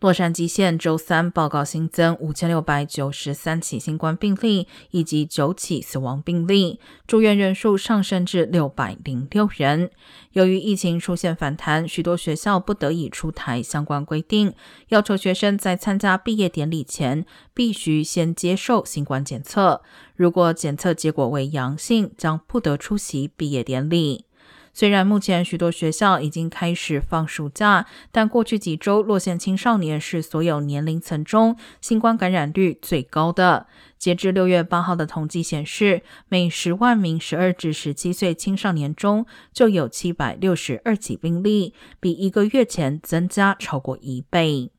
洛杉矶县周三报告新增五千六百九十三起新冠病例，以及九起死亡病例，住院人数上升至六百零六人。由于疫情出现反弹，许多学校不得已出台相关规定，要求学生在参加毕业典礼前必须先接受新冠检测，如果检测结果为阳性，将不得出席毕业典礼。虽然目前许多学校已经开始放暑假，但过去几周，洛县青少年是所有年龄层中新冠感染率最高的。截至六月八号的统计显示，每十万名十二至十七岁青少年中就有七百六十二起病例，比一个月前增加超过一倍。